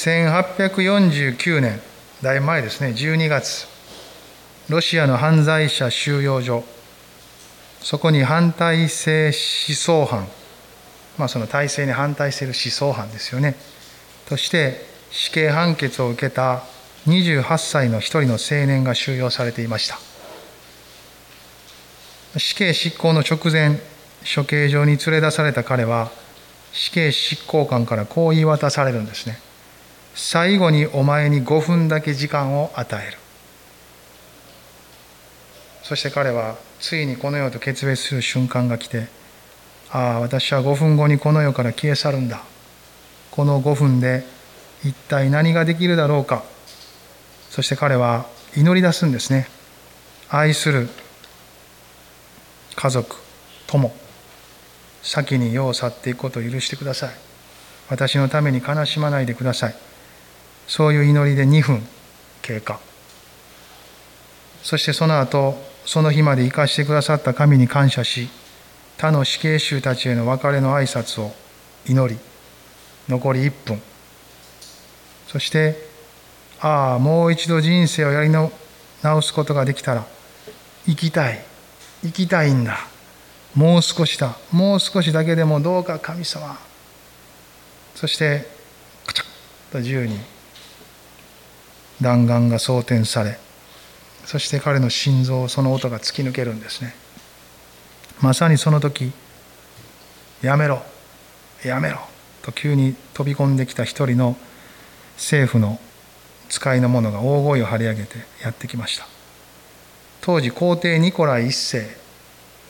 1849年だいぶ前ですね12月ロシアの犯罪者収容所そこに反体制思想犯まあその体制に反対している思想犯ですよね。として死刑判決を受けた28歳の一人の青年が収容されていました。死刑執行の直前処刑場に連れ出された彼は死刑執行官からこう言い渡されるんですね。最後にお前に5分だけ時間を与える。そして彼はついにこの世と決別する瞬間が来てああ私は5分後にこの世から消え去るんだ。この5分で一体何ができるだろうか。そして彼は祈り出すんですね。愛する家族友先に世を去っていくことを許してください。私のために悲しまないでください。そういう祈りで2分経過。そしてその後その日まで生かしてくださった神に感謝し他の死刑囚たちへの別れの挨拶を祈り残り1分。そしてああもう一度人生をやり直すことができたら生きたい。生きたいんだ。もう少しだ。もう少しだけでもどうか神様。そしてカチャッと自由に弾丸が装填されそして彼の心臓その音が突き抜けるんですね。まさにその時やめろやめろと急に飛び込んできた一人の政府の使いの者が大声を張り上げてやってきました。当時皇帝ニコライ一世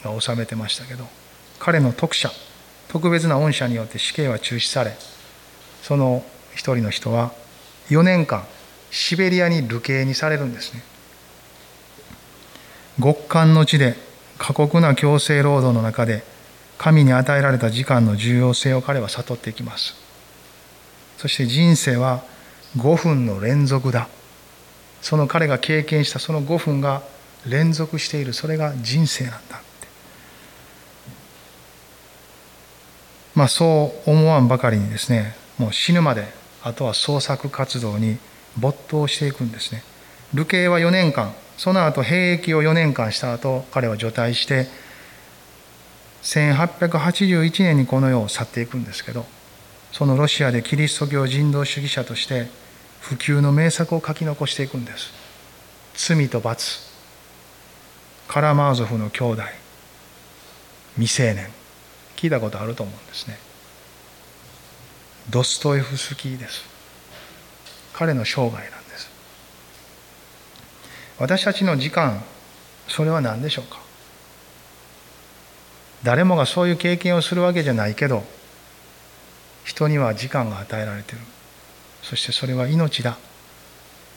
が治めてましたけど彼の特赦特別な恩赦によって死刑は中止されその一人の人は4年間シベリアに流刑にされるんですね。極寒の地で過酷な強制労働の中で神に与えられた時間の重要性を彼は悟っていきます。そして人生は5分の連続だ。その彼が経験したその5分が連続している。それが人生なんだ。ってまあそう思わんばかりにですねもう死ぬまであとは創作活動に没頭していくんですね。流刑は4年間。その後兵役を4年間した後彼は除隊して1881年にこの世を去っていくんですけどそのロシアでキリスト教人道主義者として普及の名作を書き残していくんです。罪と罰。カラマーゾフの兄弟。未成年。聞いたことあると思うんですね。ドストエフスキーです。彼の生涯なんです。私たちの時間それは何でしょうか？誰もがそういう経験をするわけじゃないけど人には時間が与えられてる。そしてそれは命だ。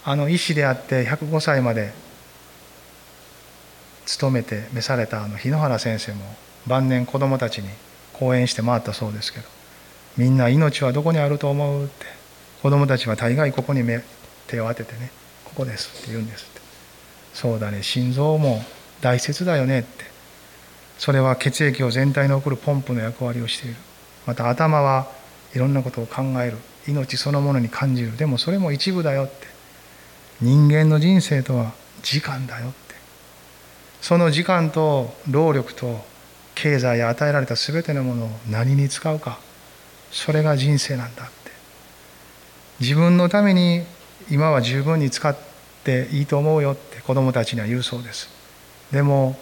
あの医師であって105歳まで勤めて召されたあの日野原先生も晩年子どもたちに講演して回ったそうですけどみんな命はどこにあると思うって子どもたちは大概ここに目手を当ててねここですって言うんですって。そうだね心臓も大切だよねって。それは血液を全体に送るポンプの役割をしている。また頭はいろんなことを考える。命そのものに感じる。でもそれも一部だよって。人間の人生とは時間だよって。その時間と労力と経済や与えられた全てのものを何に使うか。それが人生なんだ。って自分のために今は十分に使っていいと思うよって子どもたちには言うそうです。でも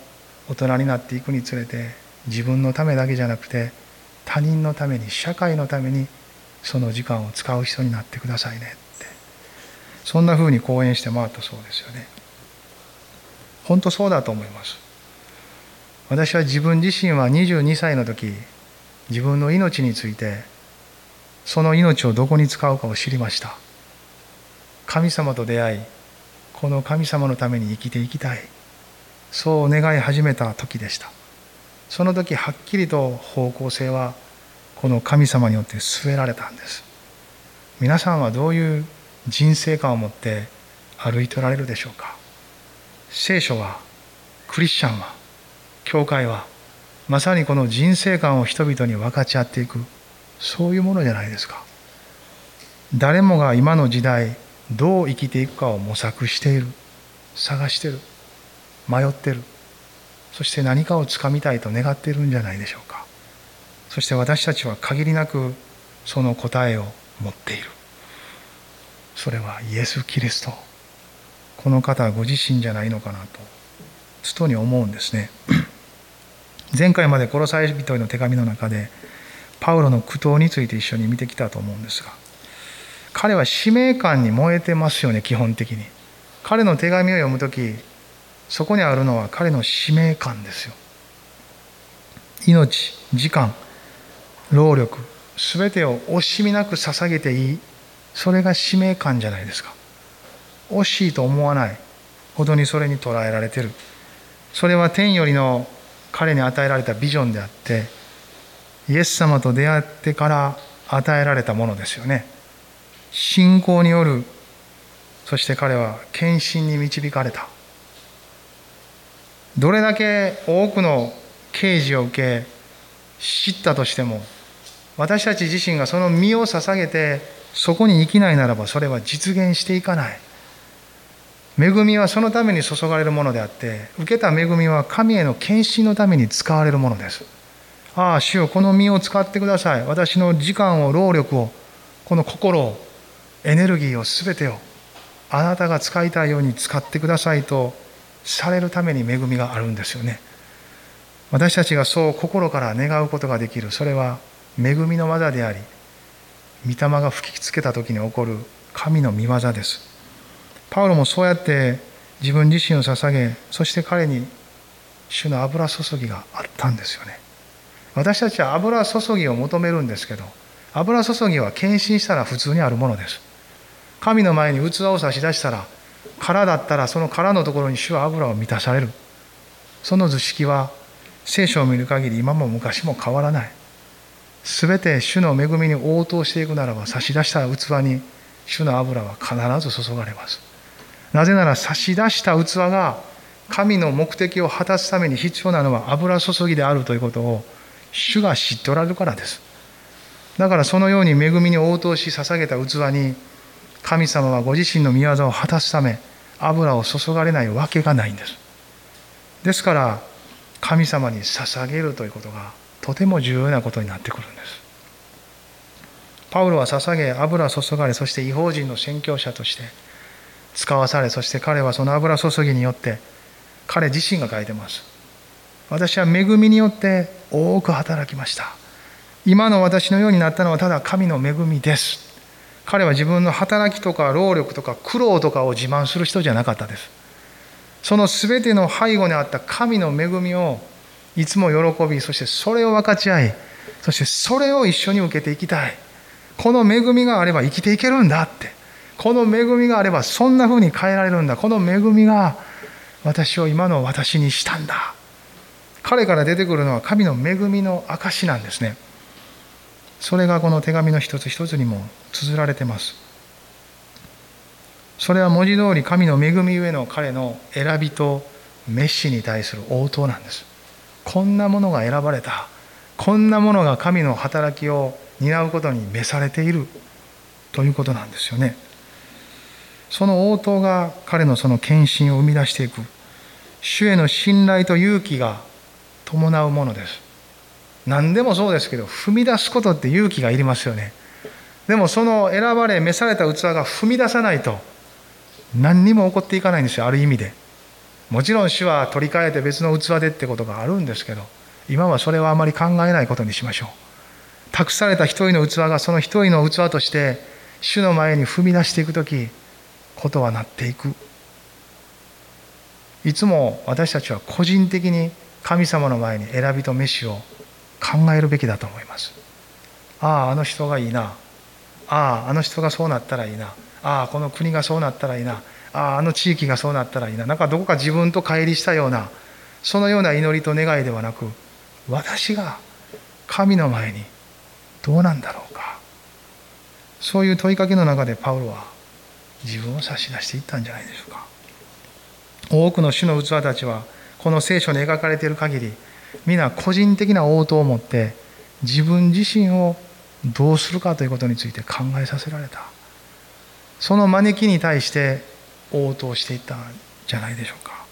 大人になっていくにつれて自分のためだけじゃなくて他人のために社会のためにその時間を使う人になってくださいねって。そんなふうに講演して回ったそうですよね。本当そうだと思います。私は自分自身は22歳の時自分の命についてその命をどこに使うかを知りました。神様と出会いこの神様のために生きていきたい。そう願い始めた時でした。その時はっきりと方向性はこの神様によって据えられたんです。皆さんはどういう人生観を持って歩いておられるでしょうか。聖書はクリスチャンは教会はまさにこの人生観を人々に分かち合っていくそういうものじゃないですか。誰もが今の時代どう生きていくかを模索している。探してる。迷ってる。そして何かをつかみたいと願っているんじゃないでしょうか。そして私たちは限りなくその答えを持っている。それはイエス・キリスト。この方ご自身じゃないのかなとつとに思うんですね。前回まで殺され人への手紙の中でパウロの苦闘について一緒に見てきたと思うんですが彼は使命感に燃えてますよね基本的に。彼の手紙を読む時そこにあるのは彼の使命感ですよ。命時間労力全てを惜しみなく捧げていい。それが使命感じゃないですか。惜しいと思わない。ほどにそれに捉えられてる。それは天よりの彼に与えられたビジョンであってイエス様と出会ってから与えられたものですよね。信仰によるそして彼は献身に導かれた。どれだけ多くの刑事を受け知ったとしても私たち自身がその身を捧げてそこに生きないならばそれは実現していかない。恵みはそのために注がれるものであって受けた恵みは神への献身のために使われるものです。ああ主よこの身を使ってください。私の時間を労力をこの心をエネルギーを全てをあなたが使いたいように使ってくださいとされるために恵みがあるんですよね。私たちがそう心から願うことができる。それは恵みの技であり御霊が吹きつけた時に起こる神の御業です。パウロもそうやって自分自身を捧げそして彼に主の油注ぎがあったんですよね。私たちは油注ぎを求めるんですけど油注ぎは献身したら普通にあるものです。神の前に器を差し出したら殻だったらその殻のところに主は油を満たされる。その図式は聖書を見る限り今も昔も変わらない。全て主の恵みに応答していくならば差し出した器に主の油は必ず注がれます。なぜなら差し出した器が神の目的を果たすために必要なのは油注ぎであるということを主が知っておられるからです。だからそのように恵みに応答し捧げた器に神様はご自身の御業を果たすため油を注がれないわけがないんです。ですから神様に捧げるということがとても重要なことになってくるんです。パウロは捧げ油注がれそして違法人の宣教者として使わされそして彼はその油注ぎによって彼自身が書いてます。私は恵みによって多く働きました。今の私のようになったのはただ神の恵みです。彼は自分の働きとか労力とか苦労とかを自慢する人じゃなかったです。その全ての背後にあった神の恵みをいつも喜びそしてそれを分かち合いそしてそれを一緒に受けていきたい。この恵みがあれば生きていけるんだって。この恵みがあればそんな風に変えられるんだ。この恵みが私を今の私にしたんだ。彼から出てくるのは神の恵みの証なんですね。それがこの手紙の一つ一つにも綴られてます。それは文字通り神の恵みゆえの彼の選びとメッシに対する応答なんです。こんなものが選ばれた。こんなものが神の働きを担うことに召されている。ということなんですよね。その応答が彼のその献身を生み出していく。主への信頼と勇気が伴うものです。何でもそうですけど踏み出すことって勇気がいりますよね。でもその選ばれ召された器が踏み出さないと何にも起こっていかないんですよある意味で。もちろん主は取り替えて別の器でってことがあるんですけど今はそれはあまり考えないことにしましょう。託された一人の器がその一人の器として主の前に踏み出していく時ことはなっていく。いつも私たちは個人的に神様の前に選びと飯を考えるべきだと思います。あああの人がいいな。あああの人がそうなったらいいな。ああこの国がそうなったらいいな。あああの地域がそうなったらいいな。なんかどこか自分と乖離したようなそのような祈りと願いではなく私が神の前にどうなんだろうか。そういう問いかけの中でパウロは自分を差し出していったんじゃないでしょうか。多くの主の器たちはこの聖書に描かれている限り皆個人的な応答を持って自分自身をどうするかということについて考えさせられた。その招きに対して応答していったんじゃないでしょうか。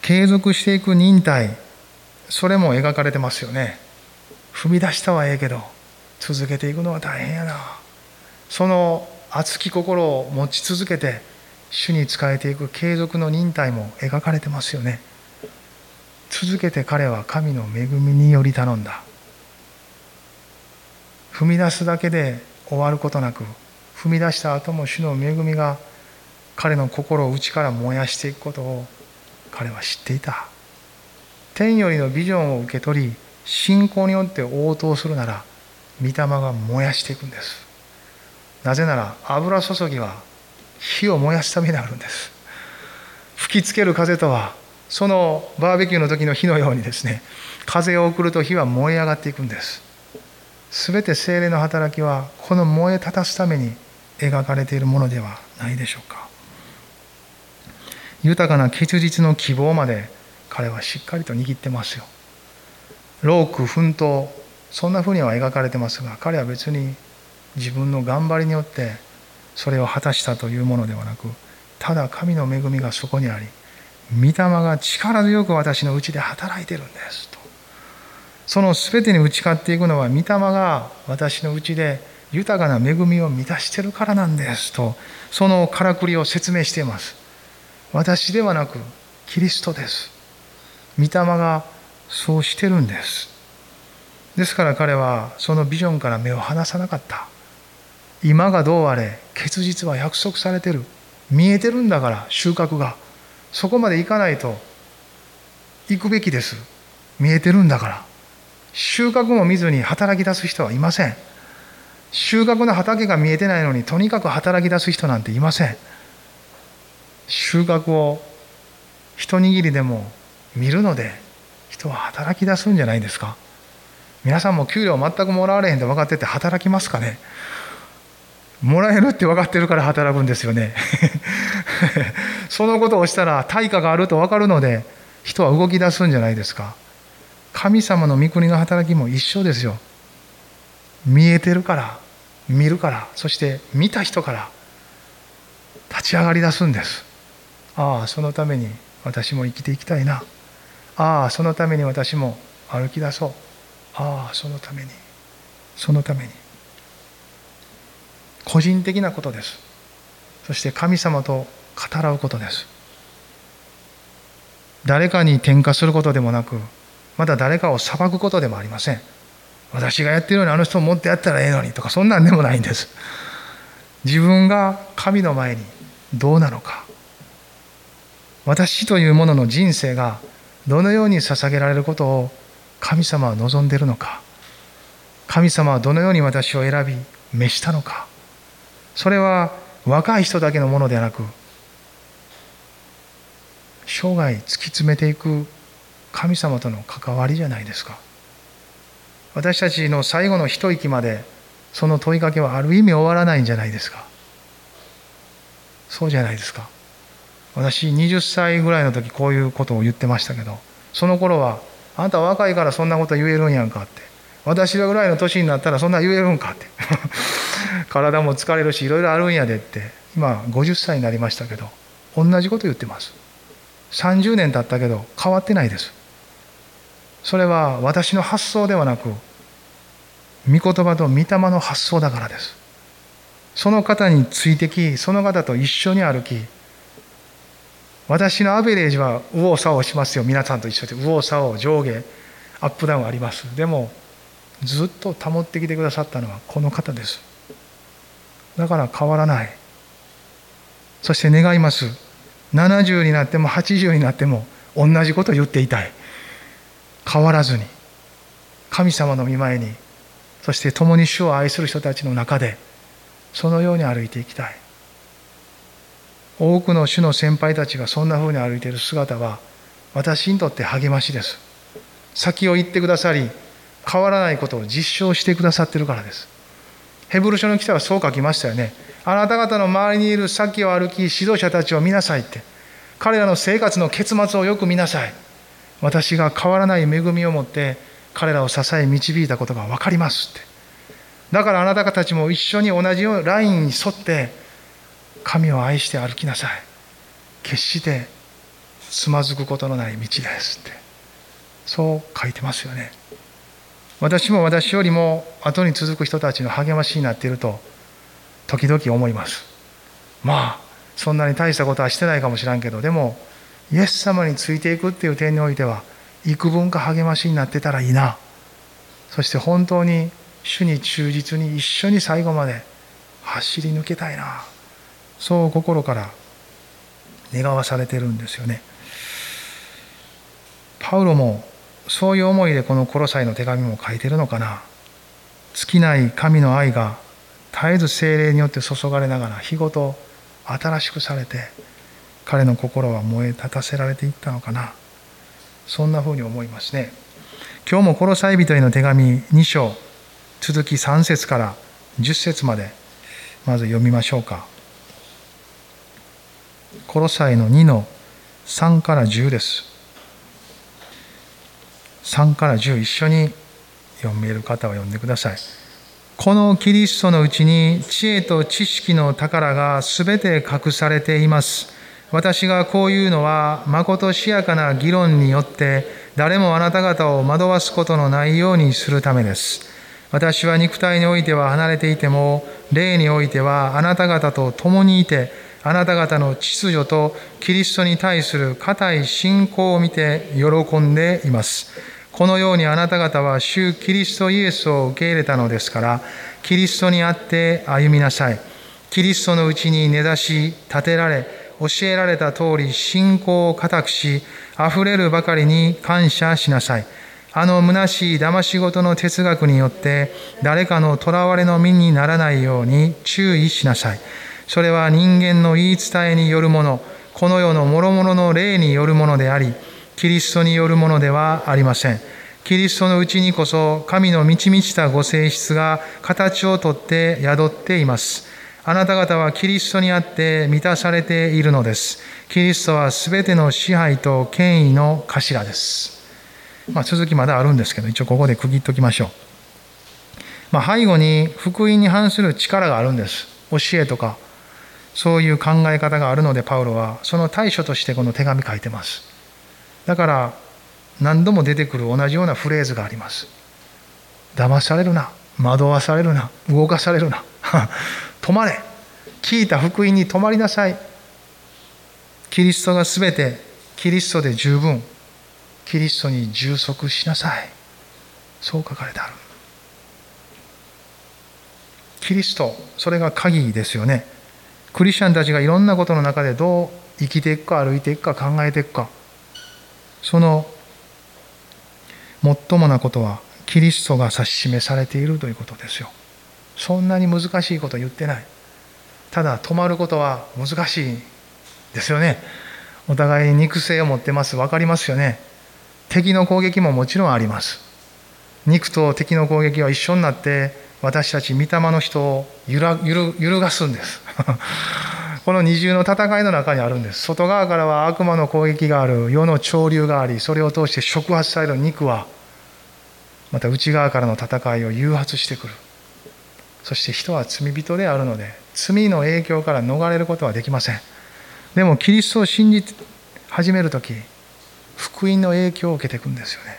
継続していく忍耐それも描かれてますよね。踏み出したはええけど続けていくのは大変やな。その熱き心を持ち続けて主に仕えていく継続の忍耐も描かれてますよね。続けて彼は神の恵みにより頼んだ。踏み出すだけで終わることなく踏み出した後も主の恵みが彼の心を内から燃やしていくことを彼は知っていた。天よりのビジョンを受け取り信仰によって応答するなら御霊が燃やしていくんです。なぜなら油注ぎは火を燃やすためにあるんです。吹きつける風とはそのバーベキューの時の火のようにですね風を送ると火は燃え上がっていくんです。全て精霊の働きはこの燃え立たすために描かれているものではないでしょうか。豊かな結実の希望まで彼はしっかりと握ってますよ。労苦奮闘そんなふうには描かれてますが彼は別に自分の頑張りによってそれを果たしたというものではなくただ神の恵みがそこにあり御霊が力強く私のうちで働いてるんですと。その全てに打ち勝っていくのは御霊が私のうちで豊かな恵みを満たしてるからなんですとそのからくりを説明しています。私ではなくキリストです。御霊がそうしてるんです。ですから彼はそのビジョンから目を離さなかった。今がどうあれ結実は約束されてる。見えてるんだから収穫が。そこまで行かないと行くべきです。見えてるんだから。収穫も見ずに働き出す人はいません。収穫の畑が見えてないのにとにかく働き出す人なんていません。収穫を一握りでも見るので人は働き出すんじゃないですか。皆さんも給料全くもらわれへんって分かってて働きますかね。もらえるって分かってるから働くんですよね。そのことをしたら対価があると分かるので人は動き出すんじゃないですか。神様の御国の働きも一緒ですよ。見えてるから見るからそして見た人から立ち上がり出すんです。ああそのために私も生きていきたいな。ああそのために私も歩き出そう。ああそのためにそのために。個人的なことです。そして神様と語らうことです。誰かに転嫁することでもなくまた誰かを裁くことでもありません。私がやってるようにあの人を持ってやったらええのにとかそんなんでもないんです。自分が神の前にどうなのか。私というものの人生がどのように捧げられることを神様は望んでいるのか。神様はどのように私を選び召したのか。それは若い人だけのものではなく生涯突き詰めていく神様との関わりじゃないですか。私たちの最後の一息までその問いかけはある意味終わらないんじゃないですか。そうじゃないですか。私20歳ぐらいの時こういうことを言ってましたけどその頃はあんた若いからそんなこと言えるんやんかって私らぐらいの年になったらそんな言えるんかって。体も疲れるしいろいろあるんやでって。今50歳になりましたけど同じこと言ってます。30年経ったけど変わってないです。それは私の発想ではなく御言葉と御霊の発想だからです。その方についてきその方と一緒に歩き私のアベレージは右往左往しますよ。皆さんと一緒で右往左往上下アップダウンあります。でもずっと保ってきてくださったのはこの方です。だから変わらない。そして願います。70になっても80になっても同じことを言っていたい。変わらずに神様の御前にそして共に主を愛する人たちの中でそのように歩いていきたい。多くの主の先輩たちがそんなふうに歩いている姿は私にとって励ましです。先を行ってくださり変わらないことを実証してくださってるからです。ヘブル書の記者はそう書きましたよね。あなた方の周りにいる先を歩き指導者たちを見なさいって。彼らの生活の結末をよく見なさい。私が変わらない恵みを持って彼らを支え導いたことが分かりますって。だからあなた方たちも一緒に同じラインに沿って神を愛して歩きなさい。決してつまずくことのない道ですって。そう書いてますよね。私も私よりも後に続く人たちの励ましになっていると時々思います。まあそんなに大したことはしてないかもしらんけどでもイエス様についていくっていう点においては幾分か励ましになってたらいいな。そして本当に主に忠実に一緒に最後まで走り抜けたいな。そう心から願わされてるんですよね。パウロもそういう思いでこのコロサイの手紙も書いてるのかな？尽きない神の愛が絶えず精霊によって注がれながら日ごと新しくされて彼の心は燃え立たせられていったのかな？そんなふうに思いますね。今日もコロサイ人への手紙2章続き3節から10節までまず読みましょうか。コロサイの2の3から10です。3から10一緒に読める方は読んでくださいこのキリストのうちに知恵と知識の宝がすべて隠されています。私がこういうのは、まことしやかな議論によって、誰もあなた方を惑わすことのないようにするためです。私は肉体においては離れていても、霊においてはあなた方と共にいて、あなた方の秩序とキリストに対する固い信仰を見て喜んでいます。このようにあなた方は主キリストイエスを受け入れたのですから、キリストにあって歩みなさい。キリストのうちに根ざし、立てられ、教えられた通り信仰を固くし、溢れるばかりに感謝しなさい。あの虚しい騙し事の哲学によって、誰かの囚われの身にならないように注意しなさい。それは人間の言い伝えによるもの、この世の諸々の霊によるものであり、キリストによるものではありません。キリストのうちにこそ神の満ち満ちたご性質が形をとって宿っています。あなた方はキリストにあって満たされているのです。キリストはすべての支配と権威の頭です。まあ、続きまだあるんですけど、一応ここで区切っておきましょう。まあ、背後に福音に反する力があるんです。教えとか、そういう考え方があるので、パウロはその対処としてこの手紙書いてます。だから何度も出てくる同じようなフレーズがあります。騙されるな。惑わされるな。動かされるな。止まれ。聞いた福音に止まりなさい。キリストが全てキリストで十分。キリストに充足しなさい。そう書かれてある。キリストそれが鍵ですよね。クリスチャンたちがいろんなことの中でどう生きていくか歩いていくか考えていくか。その最もなことはキリストが指し示されているということですよ。そんなに難しいこと言ってない。ただ止まることは難しいですよね。お互いに肉声を持ってます。分かりますよね。敵の攻撃ももちろんあります。肉と敵の攻撃は一緒になって私たち御霊の人を揺ら揺るがすんです。この二重の戦いの中にあるんです。外側からは悪魔の攻撃がある。世の潮流があり。それを通して触発される肉はまた内側からの戦いを誘発してくる。そして人は罪人であるので罪の影響から逃れることはできません。でもキリストを信じ始める時福音の影響を受けていくんですよね。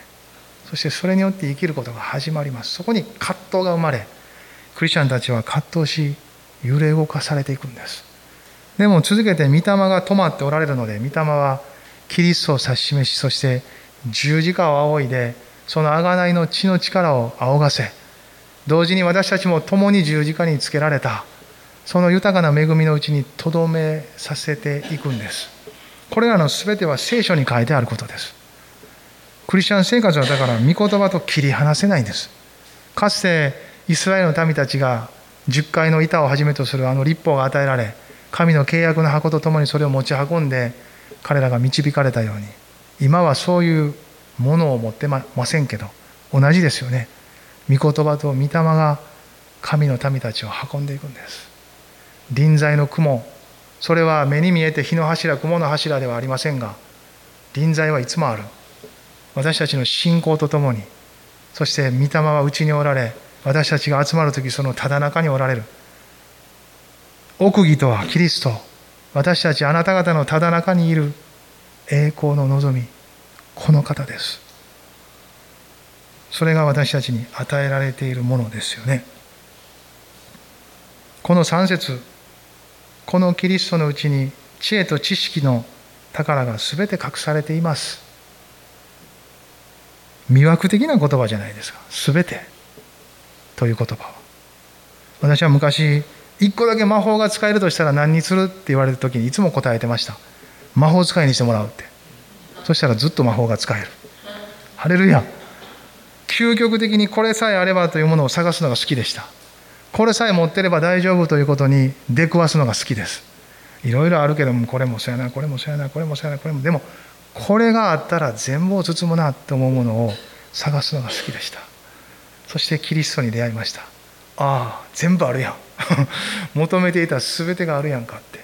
そしてそれによって生きることが始まります。そこに葛藤が生まれクリスチャンたちは葛藤し揺れ動かされていくんです。でも続けて御霊が止まっておられるので御霊はキリストを指し示しそして十字架を仰いでその贖いの血の力を仰がせ同時に私たちも共に十字架につけられたその豊かな恵みのうちにとどめさせていくんです。これらの全ては聖書に書いてあることです。クリスチャン生活はだから御言葉と切り離せないんです。かつてイスラエルの民たちが十階の板をはじめとするあの立法が与えられ神の契約の箱とともにそれを持ち運んで彼らが導かれたように今はそういうものを持ってませんけど同じですよね。御言葉と御霊が神の民たちを運んでいくんです。臨在の雲それは目に見えて火の柱雲の柱ではありませんが臨在はいつもある。私たちの信仰とともにそして御霊はうちにおられ私たちが集まる時そのただ中におられる。奥義とはキリスト。私たちあなた方のただ中にいる。栄光の望み。この方です。それが私たちに与えられているものですよね。この3節。このキリストのうちに知恵と知識の宝が全て隠されています。魅惑的な言葉じゃないですか。全て。という言葉は。私は昔一個だけ魔法が使えるとしたら何にするって言われた時にいつも答えてました。魔法使いにしてもらうって。そしたらずっと魔法が使える。ハレルヤ。究極的にこれさえあればというものを探すのが好きでした。これさえ持ってれば大丈夫ということに出くわすのが好きです。いろいろあるけどもこれもそうやなこれもそうやなこれもそうやなこれも。でもこれがあったら全部を包むなと思うものを探すのが好きでした。そしてキリストに出会いました。ああ全部あるやん。求めていた全てがあるやんかって。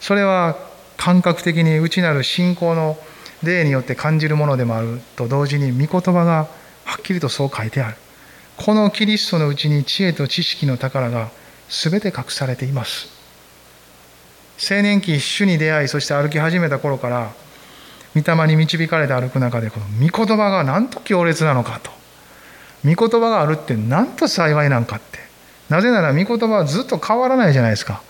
それは感覚的に内なる信仰の霊によって感じるものでもあると同時に御言葉がはっきりとそう書いてある。このキリストのうちに知恵と知識の宝が全て隠されています。青年期主に出会いそして歩き始めた頃から御霊に導かれて歩く中でこの御言葉がなんと強烈なのかと。御言葉があるってなんと幸いなんかって。なぜなら御言葉はずっと変わらないじゃないですか。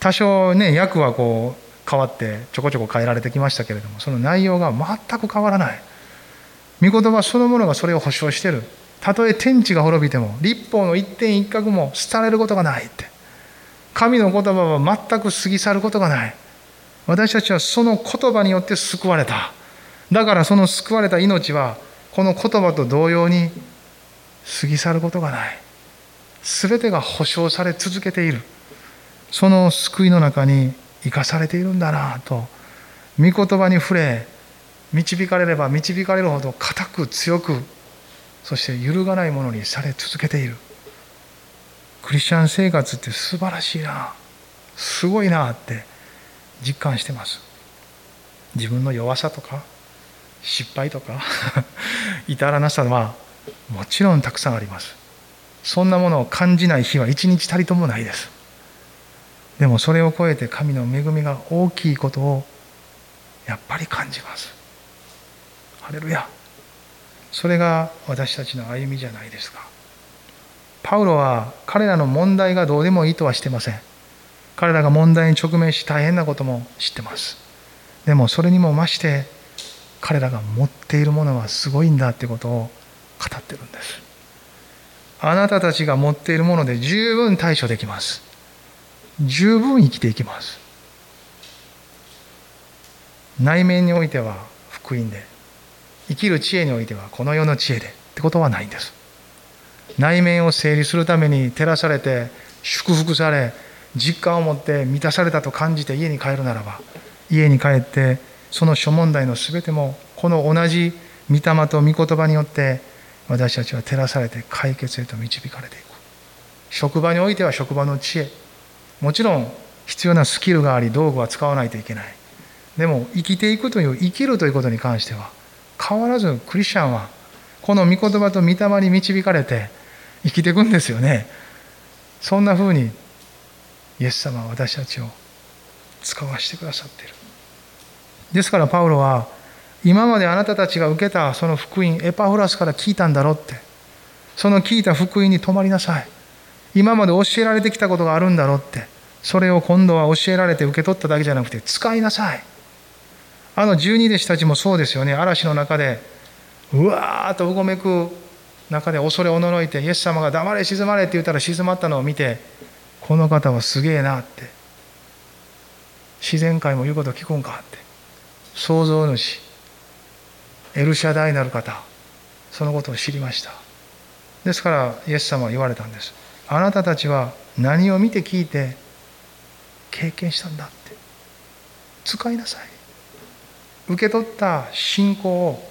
多少ね訳はこう変わってちょこちょこ変えられてきましたけれどもその内容が全く変わらない。御言葉そのものがそれを保証してる。たとえ天地が滅びても立法の一点一角も廃れることがないって。神の言葉は全く過ぎ去ることがない。私たちはその言葉によって救われた。だからその救われた命はこの言葉と同様に過ぎ去ることがない。全てが保証され続けている。その救いの中に生かされているんだなと御言葉に触れ導かれれば導かれるほど固く強くそして揺るがないものにされ続けている。クリスチャン生活って素晴らしいなすごいなって実感してます。自分の弱さとか失敗とか 至らなさはもちろんたくさんあります。そんなものを感じない日は一日たりともないです。でもそれを超えて神の恵みが大きいことをやっぱり感じます。ハレルヤ。それが私たちの歩みじゃないですか。パウロは彼らの問題がどうでもいいとはしてません。彼らが問題に直面し大変なことも知ってます。でもそれにも増して彼らが持っているものはすごいんだってことを語ってるんです。あなたたちが持っているもので十分対処できます。十分生きていきます。内面においては福音で生きる知恵においてはこの世の知恵でってことはないんです。内面を整理するために照らされて祝福され実感を持って満たされたと感じて家に帰るならば家に帰ってその諸問題の全てもこの同じ御霊と御言葉によって私たちは照らされて解決へと導かれていく。職場においては職場の知恵。もちろん必要なスキルがあり道具は使わないといけない。でも生きていくという生きるということに関しては変わらずクリスチャンはこの御言葉と御霊に導かれて生きていくんですよね。そんなふうにイエス様は私たちを使わせてくださっている。ですからパウロは今まであなたたちが受けたその福音エパフラスから聞いたんだろうって。その聞いた福音に止まりなさい。今まで教えられてきたことがあるんだろうって。それを今度は教えられて受け取っただけじゃなくて使いなさい。あの十二弟子たちもそうですよね。嵐の中でうわーっとうごめく中で恐れおののいてイエス様が黙れ静まれって言ったら静まったのを見てこの方はすげえなって。自然界も言うこと聞くんかって。創造主。エルシャダイなる方そのことを知りました。ですからイエス様は言われたんです。あなたたちは何を見て聞いて経験したんだって使いなさい。受け取った信仰を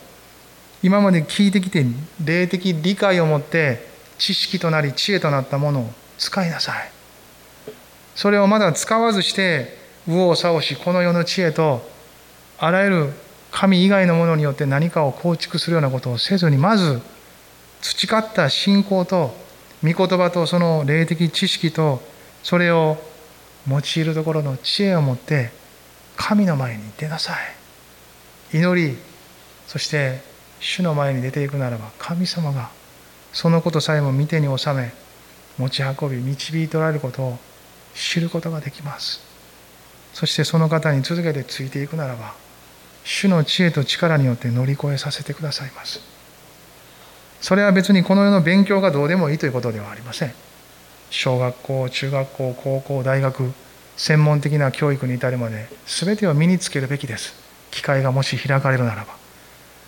今まで聞いてきて霊的理解を持って知識となり知恵となったものを使いなさい。それをまだ使わずして右往左往しこの世の知恵とあらゆる神以外のものによって何かを構築するようなことをせずにまず培った信仰と御言葉とその霊的知識とそれを用いるところの知恵を持って神の前に出なさい。祈りそして主の前に出ていくならば神様がそのことさえも見てに収め持ち運び導いておられることを知ることができます。そしてその方に続けてついていくならば主の知恵と力によって乗り越えさせてくださいます。それは別にこの世の勉強がどうでもいいということではありません。小学校中学校高校大学専門的な教育に至るまで全てを身につけるべきです。機会がもし開かれるならば。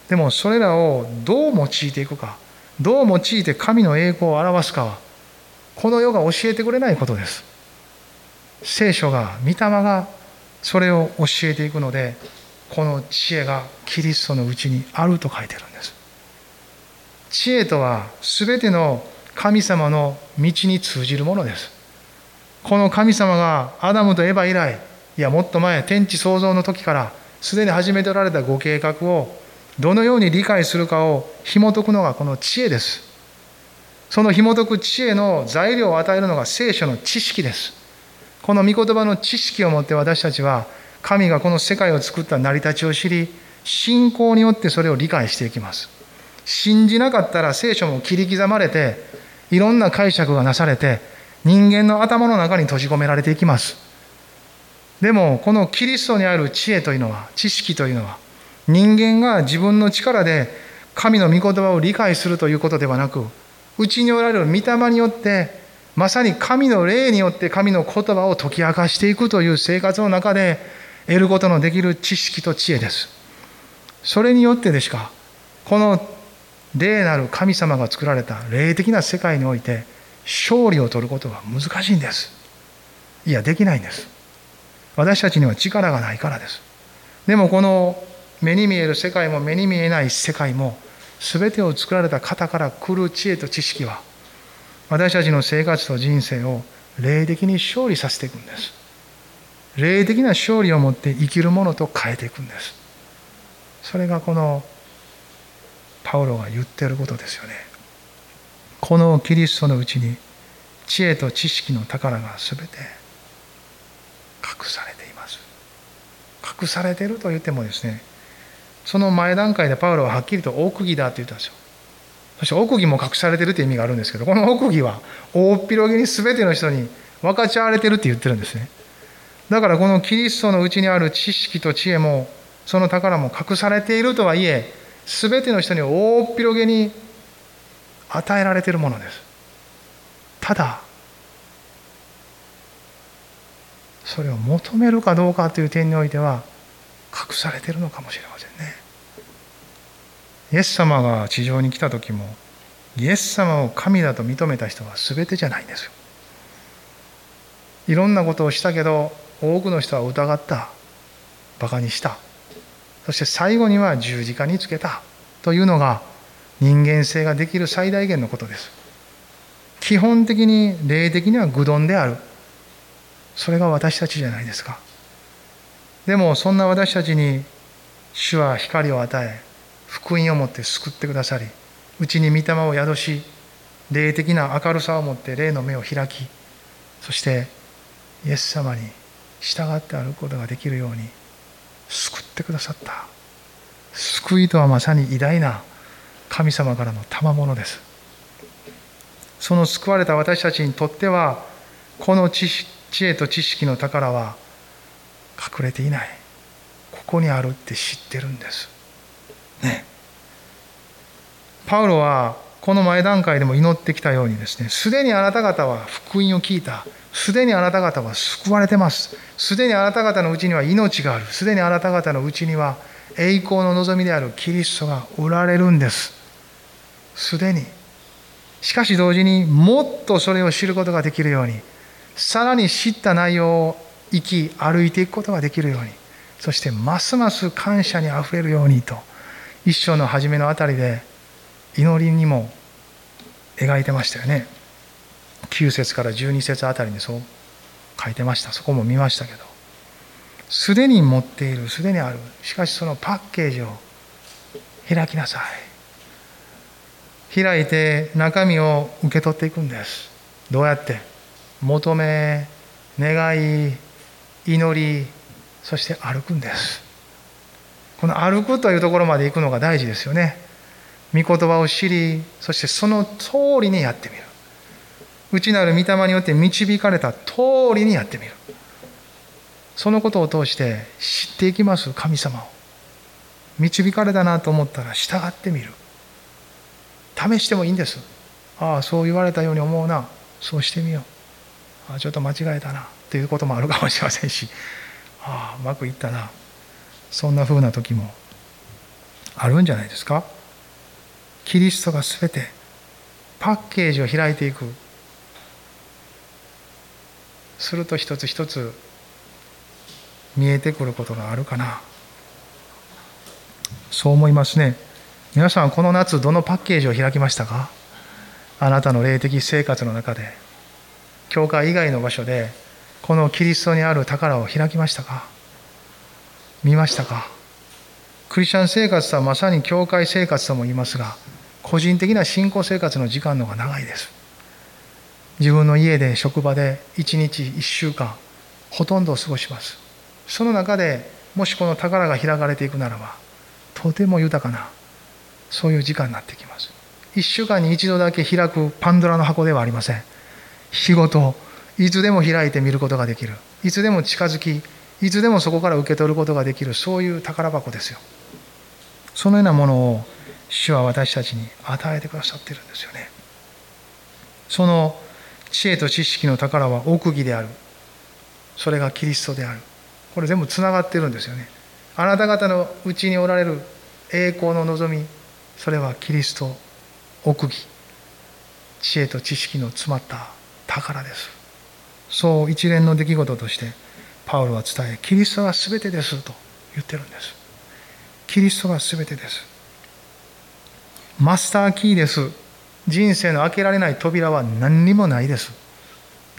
でもそれらをどう用いていくかどう用いて神の栄光を表すかはこの世が教えてくれないことです。聖書が御霊がそれを教えていくのでこの知恵がキリストのうちにあると書いてるんです。知恵とは全ての神様の道に通じるものです。この神様がアダムとエバ以来いやもっと前天地創造の時からすでに始めておられたご計画をどのように理解するかを紐解くのがこの知恵です。その紐解く知恵の材料を与えるのが聖書の知識です。この御言葉の知識を持って私たちは神がこの世界を作った成り立ちを知り信仰によってそれを理解していきます。信じなかったら聖書も切り刻まれていろんな解釈がなされて人間の頭の中に閉じ込められていきます。でもこのキリストにある知恵というのは知識というのは人間が自分の力で神の御言葉を理解するということではなくうちにおられる御霊によってまさに神の霊によって神の言葉を解き明かしていくという生活の中で得ることのできる知識と知恵です。それによってでしかこの霊なる神様が作られた霊的な世界において勝利を取ることは難しいんです。いや、できないんです。私たちには力がないからです。でもこの目に見える世界も目に見えない世界も全てを作られた方から来る知恵と知識は私たちの生活と人生を霊的に勝利させていくんです。霊的な勝利を持って生きるものと変えていくんです。それがこのパウロが言ってることですよね。このキリストのうちに知恵と知識の宝が全て隠されています。隠されていると言ってもですね、その前段階でパウロははっきりと大釘だって言ったんですよ。そして奥義も隠されてるという意味があるんですけどこの奥義は大っ広げに全ての人に分かち合われてるって言ってるんですねだからこのキリストのうちにある知識と知恵もその宝も隠されているとはいえ全ての人に大っ広げに与えられているものです。ただそれを求めるかどうかという点においては隠されているのかもしれませんね。イエス様が地上に来た時もイエス様を神だと認めた人は全てじゃないんですよ。いろんなことをしたけど多くの人は疑った。バカにした。そして最後には十字架につけた。というのが人間性ができる最大限のことです。基本的に霊的には愚鈍である。それが私たちじゃないですか。でもそんな私たちに主は光を与え福音を持って救ってくださりうちに御霊を宿し霊的な明るさを持って霊の目を開きそしてイエス様に従って歩くことができるように救ってくださった。救いとはまさに偉大な神様からの賜物です。その救われた私たちにとってはこの知恵と知識の宝は隠れていない。ここにあるって知ってるんです。ね。パウロはこの前段階でも祈ってきたようにですねすでにあなた方は福音を聞いた。すでにあなた方は救われてます。すでにあなた方のうちには命がある。すでにあなた方のうちには栄光の望みであるキリストがおられるんです。すでに。しかし同時にもっとそれを知ることができるようにさらに知った内容を生き歩いていくことができるようにそしてますます感謝にあふれるようにと一章の初めのあたりで祈りにも描いてましたよね。9節から12節あたりにそう書いてました。そこも見ましたけど。すでに持っているすでにある。しかしそのパッケージを開きなさい。開いて中身を受け取っていくんです。どうやって？求め願い祈りそして歩くんです。この歩くというところまで行くのが大事ですよね。御言葉を知りそしてその通りにやってみる。内なる御霊によって導かれた通りにやってみる。そのことを通して知っていきます神様を。導かれたなと思ったら従ってみる。試してもいいんです。ああそう言われたように思うな。そうしてみよう。ああちょっと間違えたな。ということもあるかもしれませんし。ああうまくいったな。そんなふうな時もあるんじゃないですか。キリストが全てパッケージを開いていく。すると一つ一つ見えてくることがあるかな。そう思いますね。皆さんこの夏どのパッケージを開きましたか？あなたの霊的生活の中で。教会以外の場所でこのキリストにある宝を開きましたか？見ましたか？クリスチャン生活とはまさに教会生活とも言いますが個人的な信仰生活の時間の方が長いです。自分の家で職場で1日1週間ほとんど過ごします。その中でもしこの宝が開かれていくならばとても豊かなそういう時間になってきます。1週間に一度だけ開くパンドラの箱ではありません。日ごといつでも開いて見ることができる。いつでも近づきいつでもそこから受け取ることができるそういう宝箱ですよ。そのようなものを主は私たちに与えてくださってるんですよね。その知恵と知識の宝は奥義である。それがキリストである。これ全部つながってるんですよね。あなた方のうちにおられる栄光の望みそれはキリスト奥義。知恵と知識の詰まった宝です。そう一連の出来事としてパウロは伝えキリストが全てですと言ってるんです。キリストが全てです。マスターキーです。人生の開けられない扉は何にもないです。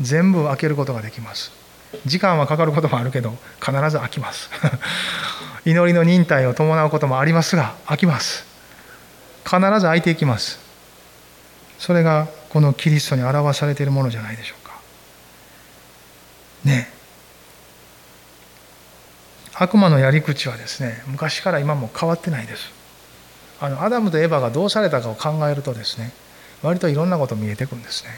全部開けることができます。時間はかかることもあるけど必ず開きます。祈りの忍耐を伴うこともありますが開きます。必ず開いていきます。それがこのキリストに表されているものじゃないでしょうか。ね。悪魔のやり口はですね昔から今も変わってないです。あのアダムとエヴァがどうされたかを考えるとですね割といろんなこと見えてくるんですね。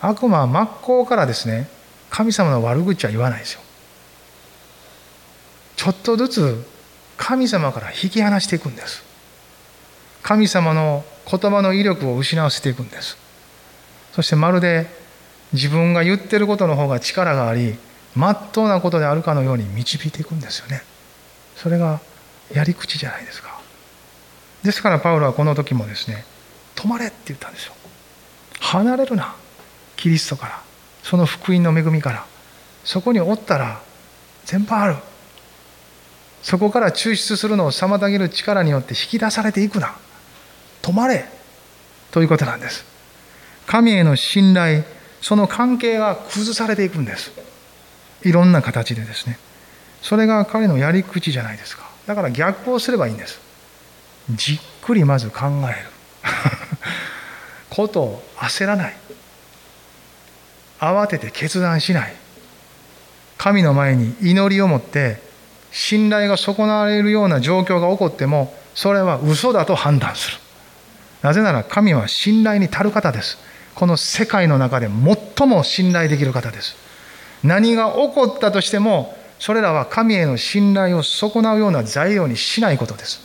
悪魔は真っ向からですね神様の悪口は言わないですよ。ちょっとずつ神様から引き離していくんです。神様の言葉の威力を失わせていくんです。そしてまるで自分が言ってることの方が力がありまっとうなことであるかのように導いていくんですよね。それがやり口じゃないですか。ですからパウロはこの時もですね止まれって言ったんですよ。離れるなキリストから。その福音の恵みから。そこにおったら全般ある。そこから抽出するのを妨げる力によって引き出されていくな止まれということなんです。神への信頼その関係が崩されていくんです。いろんな形でですね。それが彼のやり口じゃないですか。だから逆行すればいいんです。じっくりまず考える。ことを焦らない。慌てて決断しない。神の前に祈りを持って信頼が損なわれるような状況が起こってもそれは嘘だと判断する。なぜなら神は信頼に足る方です。この世界の中で最も信頼できる方です。何が起こったとしてもそれらは神への信頼を損なうような材料にしないことです。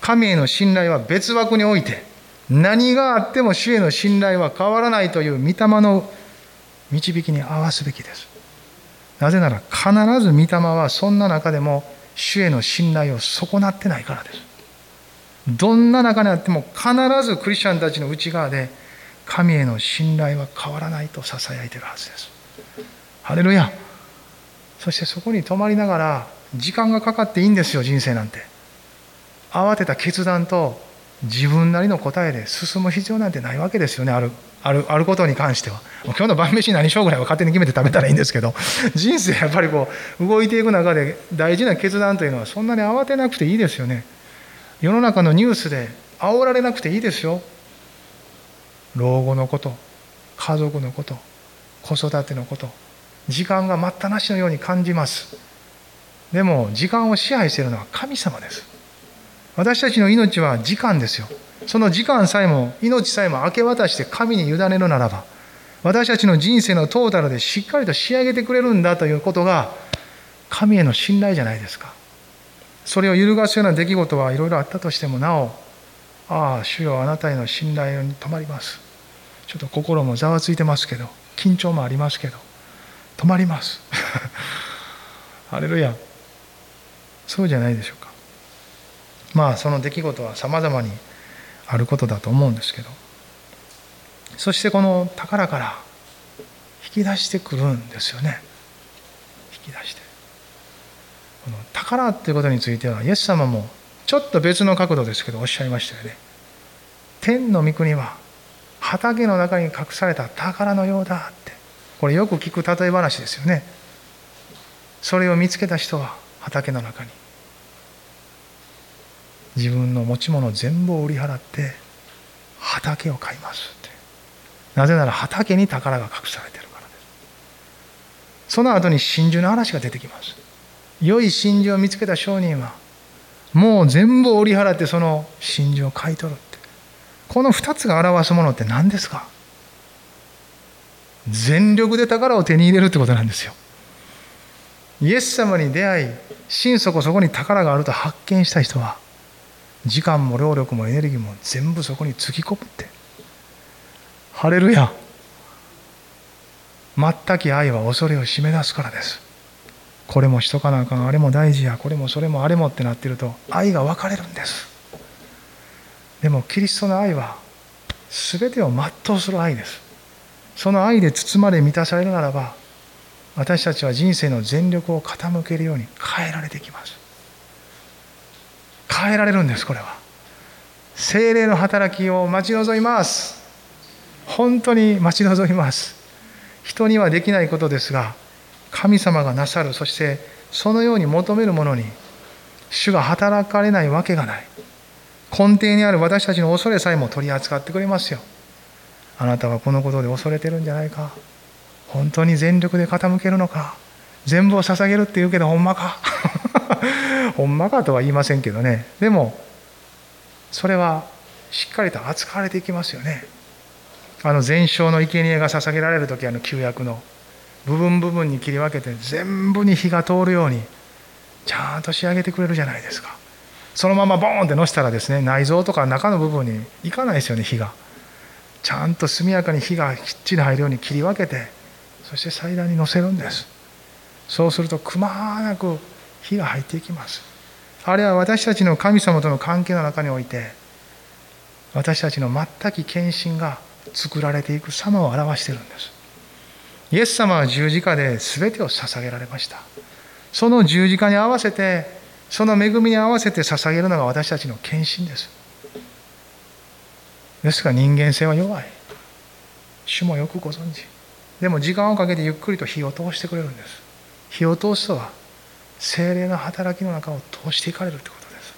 神への信頼は別枠において何があっても主への信頼は変わらないという御霊の導きに合わすべきです。なぜなら必ず御霊はそんな中でも主への信頼を損なってないからです。どんな中にあっても必ずクリスチャンたちの内側で神への信頼は変わらないとささやいてるはずです。ハレルヤ。そしてそこに泊まりながら時間がかかっていいんですよ人生なんて。慌てた決断と自分なりの答えで進む必要なんてないわけですよねあるあるあることに関しては。今日の晩飯何しようぐらいは勝手に決めて食べたらいいんですけど 人生やっぱりこう動いていく中で大事な決断というのはそんなに慌てなくていいですよね。世の中のニュースで煽られなくていいですよ。老後のこと家族のこと子育てのこと時間が待ったなしのように感じます。でも時間を支配しているのは神様です。私たちの命は時間ですよ。その時間さえも命さえも明け渡して神に委ねるならば私たちの人生のトータルでしっかりと仕上げてくれるんだということが神への信頼じゃないですか。それを揺るがすような出来事はいろいろあったとしてもなおああ主よあなたへの信頼に止まります。ちょっと心もざわついてますけど緊張もありますけど止まります。ハレルヤ。そうじゃないでしょうか。まあその出来事はさまざまにあることだと思うんですけど。そしてこの宝から引き出してくるんですよね。引き出して。この宝っていうことについてはイエス様もちょっと別の角度ですけどおっしゃいましたよね。天の御国は畑の中に隠された宝のようだって。これよく聞く例え話ですよね。それを見つけた人は畑の中に自分の持ち物全部を売り払って畑を買いますって。なぜなら畑に宝が隠されてるからです。その後に真珠の話が出てきます。良い真珠を見つけた商人はもう全部を売り払ってその真珠を買い取るって。この2つが表すものって何ですか？全力で宝を手に入れるってことなんですよ。イエス様に出会い心底そこに宝があると発見した人は時間も労力もエネルギーも全部そこにつぎ込むってハレルヤ全き愛は恐れを締め出すからです。これもしとかなあかんあれも大事やこれもそれもあれもってなってると愛が分かれるんです。でもキリストの愛は全てを全うする愛です。その愛で包まれ満たされるならば私たちは人生の全力を傾けるように変えられてきます。変えられるんですこれは。精霊の働きを待ち望みます。本当に待ち望みます。人にはできないことですが神様がなさるそしてそのように求めるものに主が働かれないわけがない。根底にある私たちの恐れさえも取り扱ってくれますよ。あなたはこのことで恐れてるんじゃないか？本当に全力で傾けるのか？全部を捧げるって言うけどほんまか？ほんまかとは言いませんけどね。でもそれはしっかりと扱われていきますよね。あの全焼の生贄が捧げられる時あの旧約の。部分部分に切り分けて全部に火が通るようにちゃんと仕上げてくれるじゃないですか。そのままボーンってのしたらですね内臓とか中の部分にいかないですよね火が。ちゃんと速やかに火がきっちり入るように切り分けてそして祭壇に乗せるんです。そうするとくまなく火が入っていきます。あれは私たちの神様との関係の中において私たちの全き献身が作られていく様を表しているんです。イエス様は十字架で全てを捧げられました。その十字架に合わせてその恵みに合わせて捧げるのが私たちの献身です。ですから人間性は弱い。主もよくご存知。でも時間をかけてゆっくりと火を通してくれるんです。火を通すとは精霊の働きの中を通していかれるってことです。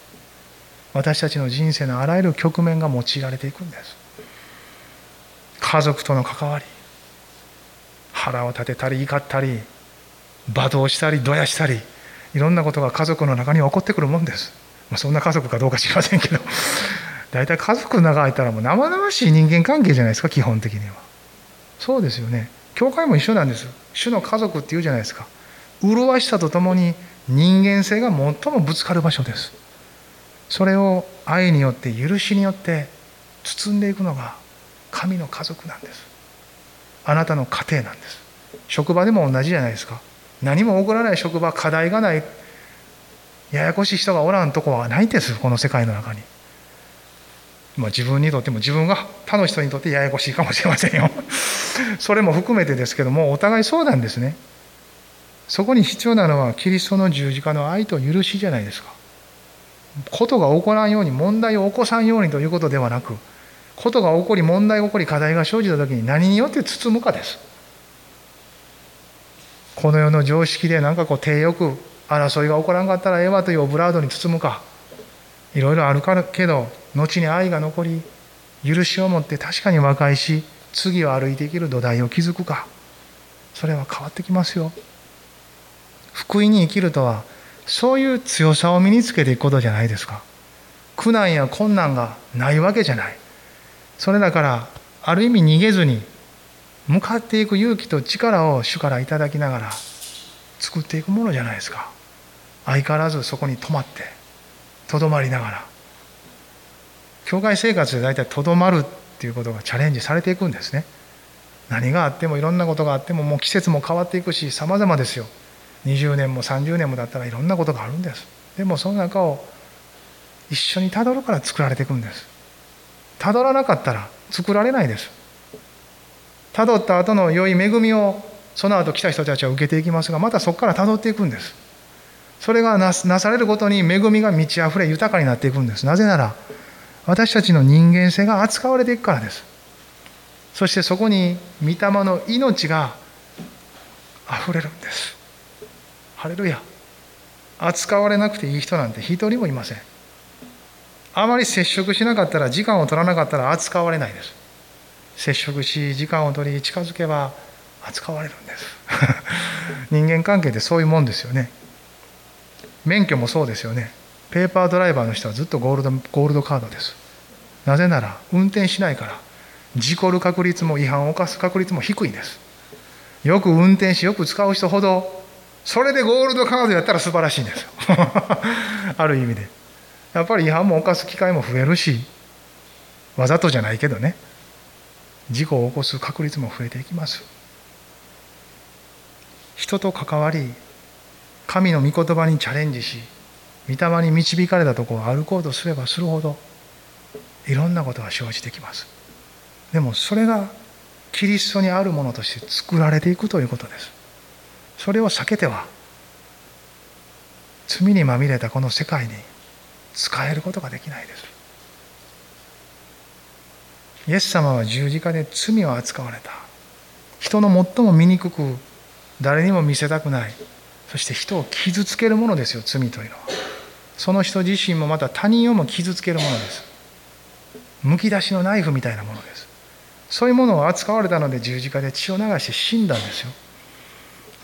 私たちの人生のあらゆる局面が用いられていくんです。家族との関わり。腹を立てたり怒ったり罵倒したりどやしたりいろんなことが家族の中に起こってくるもんです、ま、そんな家族かどうか知りませんけど。大体家族の中にいたらもう生々しい人間関係じゃないですか基本的には。そうですよね。教会も一緒なんです主の家族っていうじゃないですか。麗しさとともに人間性が最もぶつかる場所です。それを愛によって許しによって包んでいくのが神の家族なんです。あなたの家庭なんです。職場でも同じじゃないですか。何も起こらない職場課題がないややこしい人がおらんとこはないんですこの世界の中に。まあ自分にとっても自分が他の人にとってややこしいかもしれませんよ。それも含めてですけどもお互いそうなんですね。そこに必要なのはキリストの十字架の愛と許しじゃないですか。ことが起こらんように問題を起こさんようにということではなくことが起こり問題が起こり課題が生じた時に何によって包むかです。この世の常識で何かこう手よく争いが起こらんかったらええわというオブラードに包むか。いろいろあるかけど後に愛が残り許しを持って確かに和解し次を歩いていける土台を築くか。それは変わってきますよ。福音に生きるとはそういう強さを身につけていくことじゃないですか。苦難や困難がないわけじゃない。それだからある意味逃げずに向かっていく勇気と力を主からいただきながら作っていくものじゃないですか。相変わらずそこに止まってとどまりながら。教会生活で大体とどまるっていうことがチャレンジされていくんですね。何があってもいろんなことがあってももう季節も変わっていくし様々ですよ。20年も30年もだったらいろんなことがあるんです。でもその中を一緒にたどるから作られていくんです。たどらなかったら作られないです。たどった後の良い恵みをその後来た人たちは受けていきますがまたそこからたどっていくんです。それがなされることに恵みが満ち溢れ豊かになっていくんです。なぜなら私たちの人間性が扱われていくからです。そしてそこに御霊の命が溢れるんです。ハレルヤ。扱われなくていい人なんて一人もいません。あまり接触しなかったら時間を取らなかったら扱われないです。接触し時間を取り近づけば扱われるんです。人間関係ってそういうもんですよね。免許もそうですよね。ペーパードライバーの人はずっとゴールドゴールドカードです。なぜなら運転しないから事故る確率も違反を犯す確率も低いんです。よく運転しよく使う人ほどそれでゴールドカードやったら素晴らしいんです ある意味で。やっぱり違反も犯す機会も増えるしわざとじゃないけどね。事故を起こす確率も増えていきます。人と関わり神の御言葉にチャレンジし御霊に導かれたところを歩こうとすればするほどいろんなことが生じてきます。でもそれがキリストにあるものとして作られていくということです。それを避けては罪にまみれたこの世界に使えることができないです。イエス様は十字架で罪を扱われた。人の最も醜く誰にも見せたくない。そして人を傷つけるものですよ罪というのは。その人自身もまた他人をも傷つけるものです。むき出しのナイフみたいなものです。そういうものを扱われたので十字架で血を流して死んだんですよ。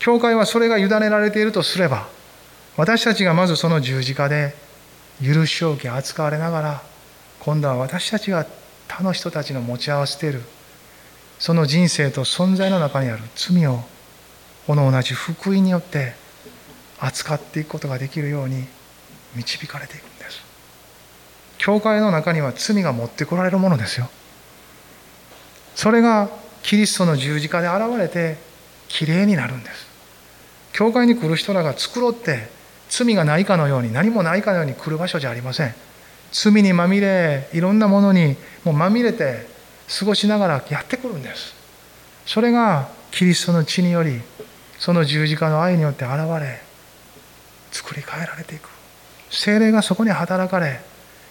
教会はそれが委ねられているとすれば私たちがまずその十字架で許しを受け扱われながら今度は私たちが他の人たちの持ち合わせているその人生と存在の中にある罪をこの同じ福音によって扱っていくことができるように導かれていくんです。教会の中には罪が持ってこられるものですよ。それがキリストの十字架で現れてきれいになるんです。教会に来る人らが作ろうって罪がないかのように何もないかのように来る場所じゃありません。罪にまみれいろんなものにもうまみれて過ごしながらやってくるんです。それがキリストの血によりその十字架の愛によって現れ作り変えられていく。精霊がそこに働かれ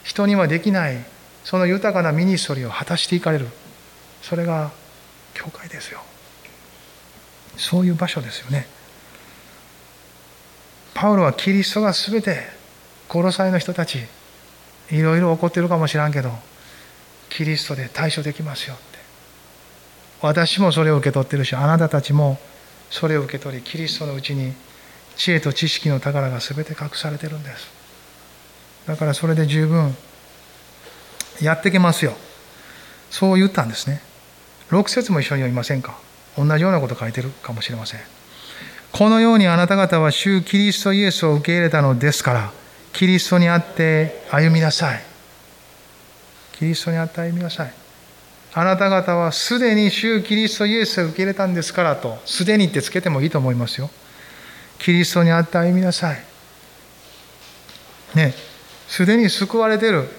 人にはできないその豊かなミニストリーを果たしていかれる。それが教会ですよ。そういう場所ですよね。パウロはキリストが全て殺されの人たちいろいろ起こってるかもしらんけどキリストで対処できますよって。私もそれを受け取ってるしあなたたちもそれを受け取りキリストのうちに知恵と知識の宝が全て隠されてるんです。だからそれで十分やっていけますよ。そう言ったんですね。6節も一緒に読みませんか？同じようなこと書いてるかもしれません。このようにあなた方は主キリストイエスを受け入れたのですからキリストにあって歩みなさい。キリストにあって歩みなさい。あなた方はすでに主キリストイエスを受け入れたんですからとすでにってつけてもいいと思いますよ。キリストにあって歩みなさい。ね。すでに救われてる。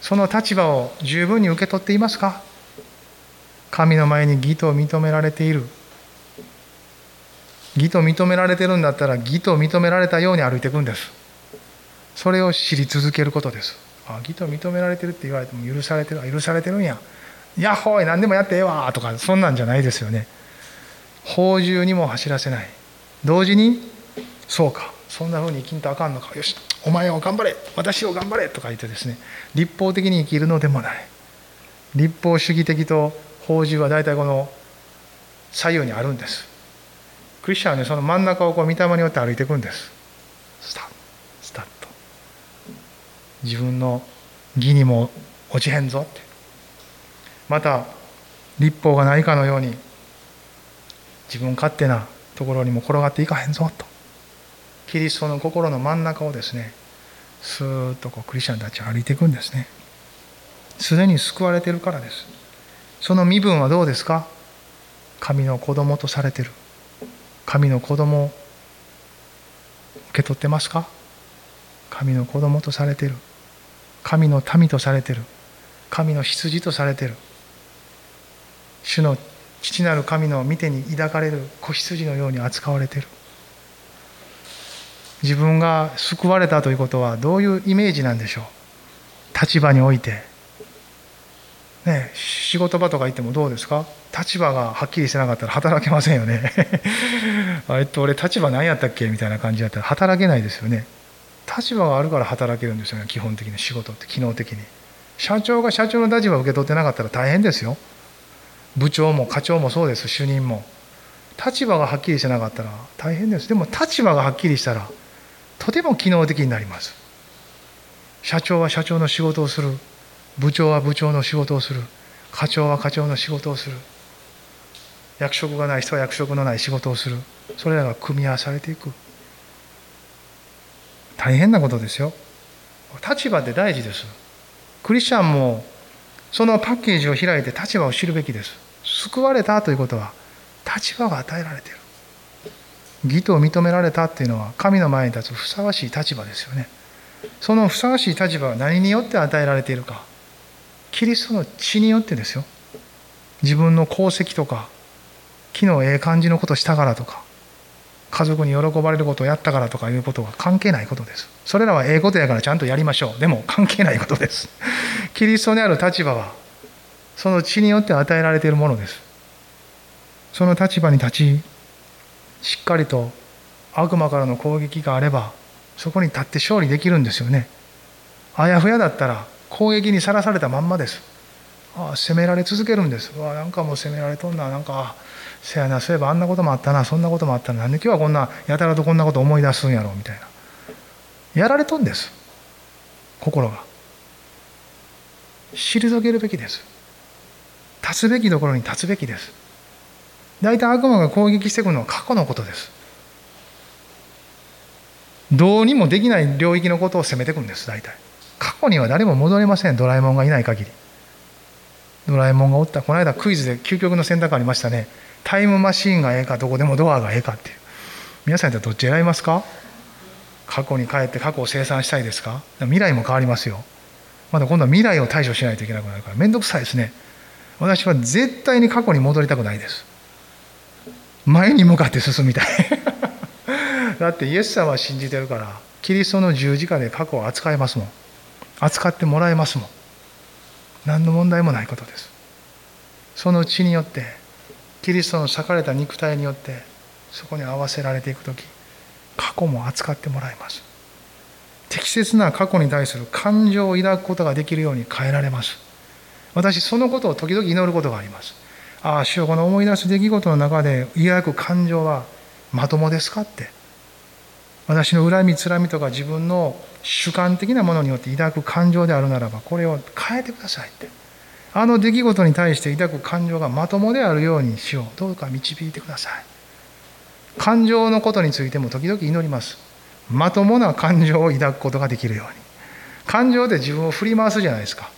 その立場を十分に受け取っていますか？神の前に義と認められている。義と認められてるんだったら義と認められたように歩いていくんです。それを知り続けることです。あ義と認められてるって言われても許されてる許されてるんや。やっほい何でもやってええわとかそんなんじゃないですよね。法獣にも走らせない。同時にそうか。そんなふうに生きんとあかんのか。よし。お前を頑張れ私を頑張れとか言ってですね立法的に生きるのでもない。立法主義的と法獣は大体この左右にあるんです。クリスチャンはねその真ん中をこう御霊によって歩いていくんです。スタッスタッと。自分の義にも落ちへんぞって。また立法がないかのように自分勝手なところにも転がっていかへんぞと。キリストの心の真ん中をですねスーッとこうクリスチャンたちは歩いていくんですね。すでに救われてるからです。その身分はどうですか？神の子供とされてる。神の子供を受け取ってますか？神の子供とされてる。神の民とされてる。神の羊とされてる。主の父なる神の見てに抱かれる子羊のように扱われてる。自分が救われたということはどういうイメージなんでしょう？立場において。ね仕事場とか行ってもどうですか？立場がはっきりしてなかったら働けませんよね。えっと俺立場何やったっけ？みたいな感じだったら働けないですよね。立場があるから働けるんですよね基本的に仕事って機能的に。社長が社長の立場を受け取ってなかったら大変ですよ。部長も課長もそうです主任も。立場がはっきりしてなかったら大変です。でも立場がはっきりしたらとても機能的になります。社長は社長の仕事をする。部長は部長の仕事をする。課長は課長の仕事をする。役職がない人は役職のない仕事をする。それらが組み合わされていく。大変なことですよ。立場って大事です。クリスチャンもそのパッケージを開いて立場を知るべきです。救われたということは立場が与えられている。義と認められたっていうのは神の前に立つふさわしい立場ですよね。そのふさわしい立場は何によって与えられているか。キリストの血によってですよ。自分の功績とか昨日ええ感じのことしたからとか家族に喜ばれることをやったからとかいうことは関係ないことです。それらはええことやからちゃんとやりましょう。でも関係ないことです。キリストにある立場はその血によって与えられているものです。その立場に立ちしっかりと悪魔からの攻撃があればそこに立って勝利できるんですよね。あやふやだったら攻撃にさらされたまんまです。ああ責められ続けるんです。わなんかもう責められとんな。なんかせやなそういえばあんなこともあったな。そんなこともあったな。なんで今日はこんなやたらとこんなこと思い出すんやろみたいな。やられとんです。心が。退けるべきです。立つべきところに立つべきです。大体悪魔が攻撃してくるのは過去のことです。どうにもできない領域のことを責めてくるんです大体。過去には誰も戻れませんドラえもんがいない限り。ドラえもんがおったこの間クイズで究極の選択ありましたね。タイムマシーンがええかどこでもドアがええかっていう。皆さんってどっち選びますか？過去に帰って過去を清算したいですか？未来も変わりますよ。まだ今度は未来を対処しないといけなくなるから。面倒くさいですね。私は絶対に過去に戻りたくないです。前に向かって進みたい。だってイエス様は信じてるからキリストの十字架で過去を扱えますもん。扱ってもらえますもん。何の問題もないことです。その血によってキリストの裂かれた肉体によってそこに合わせられていく時過去も扱ってもらいます。適切な過去に対する感情を抱くことができるように変えられます。私そのことを時々祈ることがあります。ああ主よこの思い出す出来事の中で抱く感情はまともですかって。私の恨みつらみとか自分の主観的なものによって抱く感情であるならばこれを変えてくださいって。あの出来事に対して抱く感情がまともであるようにしよう。どうか導いてください。感情のことについても時々祈ります。まともな感情を抱くことができるように。感情で自分を振り回すじゃないですか。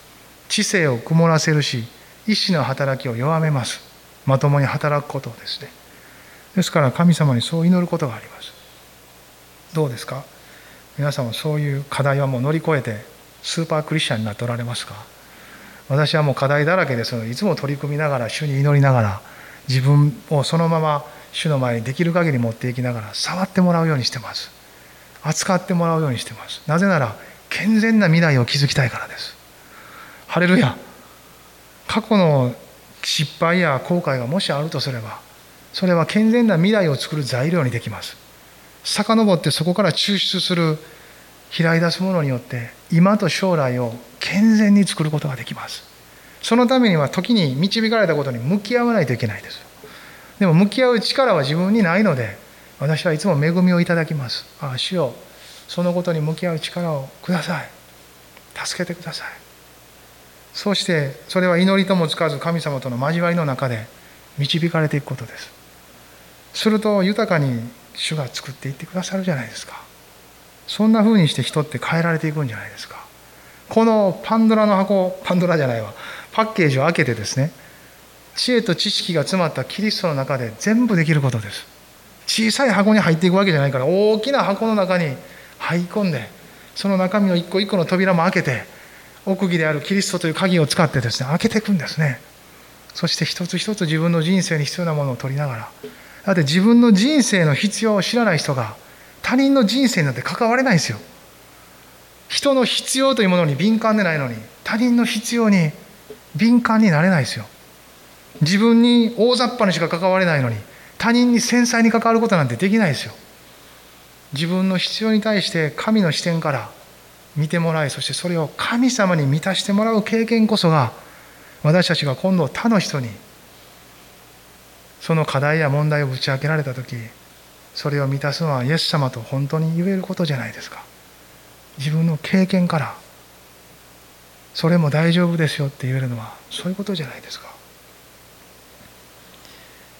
知性を曇らせるし意志の働きを弱めます。まともに働くことですね。ですから神様にそう祈ることがあります。どうですか？皆さんはそういう課題はもう乗り越えてスーパークリスチャンになっておられますか？私はもう課題だらけでそのでいつも取り組みながら主に祈りながら自分をそのまま主の前にできる限り持っていきながら触ってもらうようにしてます。扱ってもらうようにしてます。なぜなら健全な未来を築きたいからです。ハレルヤ！過去の失敗や後悔がもしあるとすればそれは健全な未来を作る材料にできます。遡ってそこから抽出する開い出すものによって今と将来を健全に作ることができます。そのためには時に導かれたことに向き合わないといけないです。でも向き合う力は自分にないので私はいつも恵みをいただきます。ああ主よそのことに向き合う力をください。助けてください。そしてそれは祈りともつかず神様との交わりの中で導かれていくことです。すると豊かに主が作っていってくださるじゃないですか。そんな風にして人って変えられていくんじゃないですか。このパンドラの箱パンドラじゃないわ。パッケージを開けてですね知恵と知識が詰まったキリストの中で全部できることです。小さい箱に入っていくわけじゃないから大きな箱の中に入り込んでその中身の一個一個の扉も開けて奥義であるキリストという鍵を使ってですね開けていくんですね。そして一つ一つ自分の人生に必要なものを取りながら。だって自分の人生の必要を知らない人が他人の人生なんて関われないんですよ。人の必要というものに敏感でないのに他人の必要に敏感になれないですよ。自分に大雑把にしか関われないのに他人に繊細に関わることなんてできないですよ。自分の必要に対して神の視点から見てもらいそしてそれを神様に満たしてもらう経験こそが私たちが今度他の人にその課題や問題をぶち開けられた時それを満たすのはイエス様と本当に言えることじゃないですか。自分の経験からそれも大丈夫ですよって言えるのはそういうことじゃないですか。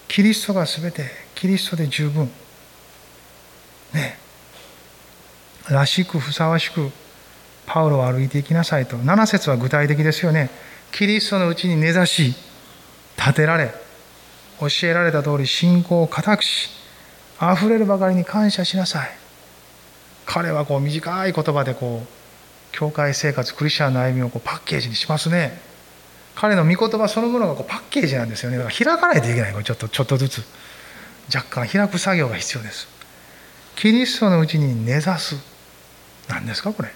キリストが全てキリストで十分ねらしくふさわしくパウロを歩いていきなさいと。7節は具体的ですよね。キリストのうちに根ざし立てられ教えられた通り信仰を固くしあふれるばかりに感謝しなさい。彼はこう短い言葉でこう教会生活クリスチャンの歩みをこうパッケージにしますね。彼の御言葉そのものがこうパッケージなんですよね。だから開かないといけない。これちょっとちょっとずつ。若干開く作業が必要です。キリストのうちに根ざす。何ですかこれ。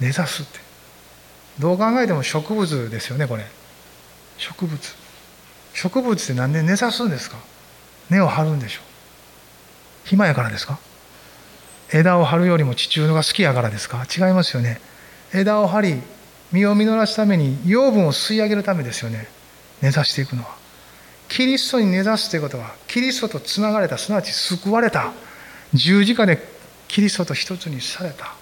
根ざすって。どう考えても植物ですよねこれ。植物。植物って何で根ざすんですか？根を張るんでしょう。暇やからですか？枝を張るよりも地中のが好きやからですか？違いますよね。枝を張り実を実らすために養分を吸い上げるためですよね。根ざしていくのは。キリストに根ざすということはキリストとつながれたすなわち救われた。十字架でキリストと一つにされた。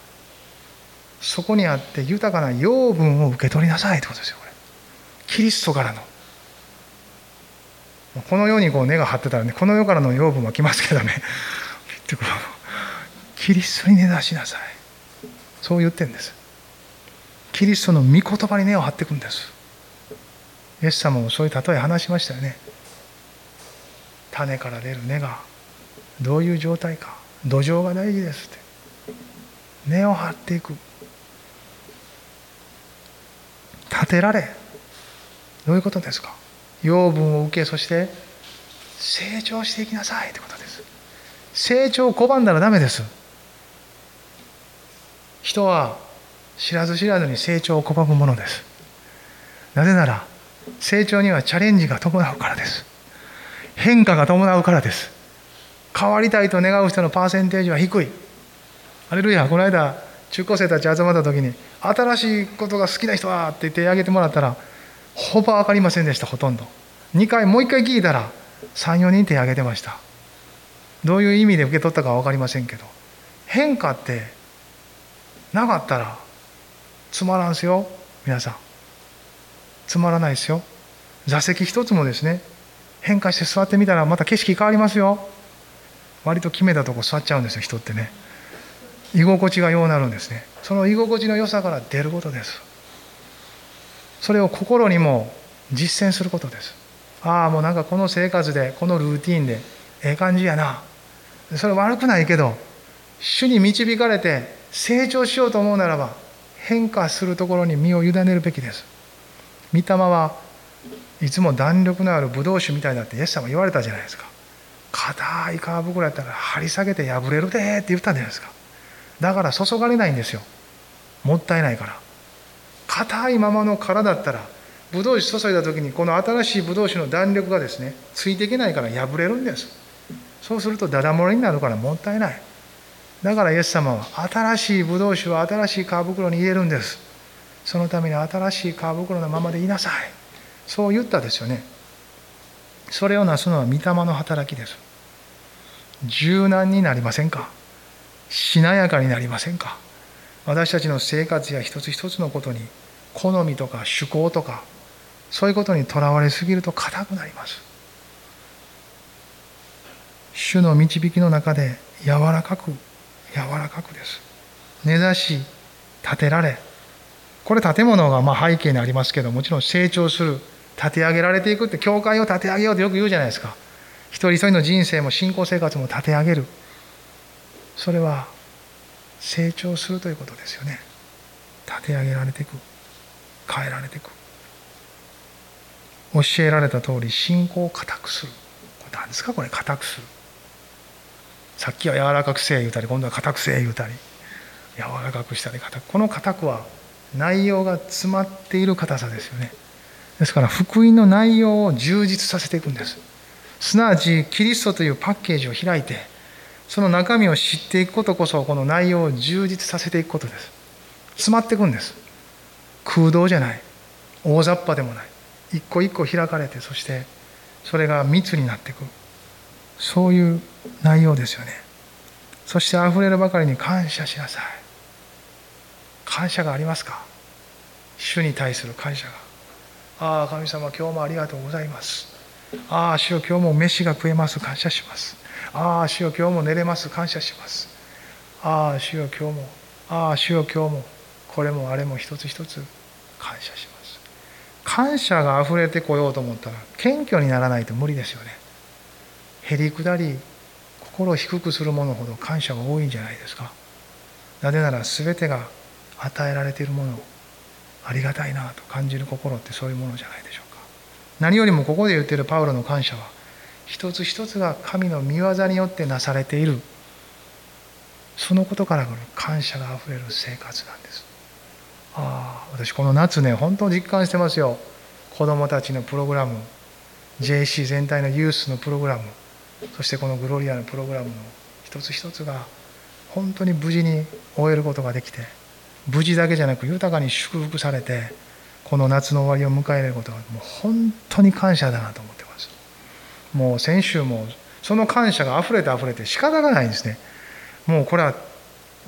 そこにあって豊かな養分を受け取りなさいってことですよこれ。キリストからの。この世にこう根が張ってたらねこの世からの養分は来ますけどね。結局キリストに根ざしなさい。そう言ってるんです。キリストの御言葉に根を張っていくんです。イエス様もそういう例え話しましたよね。種から出る根がどういう状態か。土壌が大事ですって。根を張っていく。立てられ。どういうことですか？養分を受けそして成長していきなさい。ということです。成長を拒んだらダメです。人は知らず知らずに成長を拒むものです。なぜなら成長にはチャレンジが伴うからです。変化が伴うからです。変わりたいと願う人のパーセンテージは低い。アレルヤこの間中高生たち集まった時に新しいことが好きな人はって手挙げてもらったらほぼ分かりませんでしたほとんど。2回もう1回聞いたら34人手挙げてました。どういう意味で受け取ったかは分かりませんけど。変化ってなかったらつまらんすよ皆さん。つまらないですよ。座席一つもですね変化して座ってみたらまた景色変わりますよ。割と決めたとこ座っちゃうんですよ人ってね。居心地がようなるんですね。その居心地の良さから出ることです。それを心にも実践することです。ああもうなんかこの生活でこのルーティンでええ感じやな。それ悪くないけど主に導かれて成長しようと思うならば変化するところに身を委ねるべきです。御霊はいつも弾力のあるブドウ酒みたいだってイエス様言われたじゃないですか。硬い皮袋やったら張り下げて破れるでって言ったんじゃないですか。だから注がれないんですよ。もったいないから。硬いままの殻だったらブドウ酒注いだ時にこの新しいブドウ酒の弾力がですねついていけないから破れるんです。そうするとダダ漏れになるからもったいない。だからイエス様は新しいブドウ酒を新しい皮袋に入れるんです。そのために新しい皮袋のままでいなさい。そう言ったですよね。それをなすのは御霊の働きです。柔軟になりませんか？しなやかになりませんか？私たちの生活や一つ一つのことに好みとか趣向とかそういうことにとらわれすぎると硬くなります。主の導きの中で柔らかく柔らかくです。根ざし立てられ。これ建物がまあ背景にありますけどもちろん成長する立て上げられていくって教会を立て上げようとよく言うじゃないですか。一人一人の人生も信仰生活も立て上げる。それは成長するということですよね。立て上げられていく。変えられていく。教えられた通り信仰を固くする。これ何ですか？これ固くする。さっきは柔らかくせえ言うたり今度は硬くせえ言うたり。柔らかくしたり硬く。この硬くは内容が詰まっている硬さですよね。ですから福音の内容を充実させていくんです。すなわちキリストというパッケージを開いてその中身を知っていくことこそこの内容を充実させていくことです。詰まっていくんです。空洞じゃない。大雑把でもない。一個一個開かれてそしてそれが密になっていく。そういう内容ですよね。そしてあふれるばかりに感謝しなさい。感謝がありますか？主に対する感謝が。ああ神様今日もありがとうございます。ああ主よ今日も飯が食えます。感謝します。ああ主よ今日も寝れます。感謝します。ああ主よ今日も。ああ主よ今日も。これもあれも一つ一つ。感謝します。感謝があふれてこようと思ったら謙虚にならないと無理ですよね。へりくだり心を低くするものほど感謝が多いんじゃないですか。なぜなら全てが与えられているものありがたいなと感じる心ってそういうものじゃないでしょうか。何よりもここで言ってるパウロの感謝は一つ一つが神の御業によってなされている。そのことから来る感謝があふれる生活なんです。ああ私この夏ね本当実感してますよ。子どもたちのプログラム JC 全体のユースのプログラムそしてこのグロリアのプログラムの一つ一つが本当に無事に終えることができて無事だけじゃなく豊かに祝福されてこの夏の終わりを迎えることはもう本当に感謝だなと思もう先週もその感謝が溢れて溢れて仕方がないんですね。もうこれは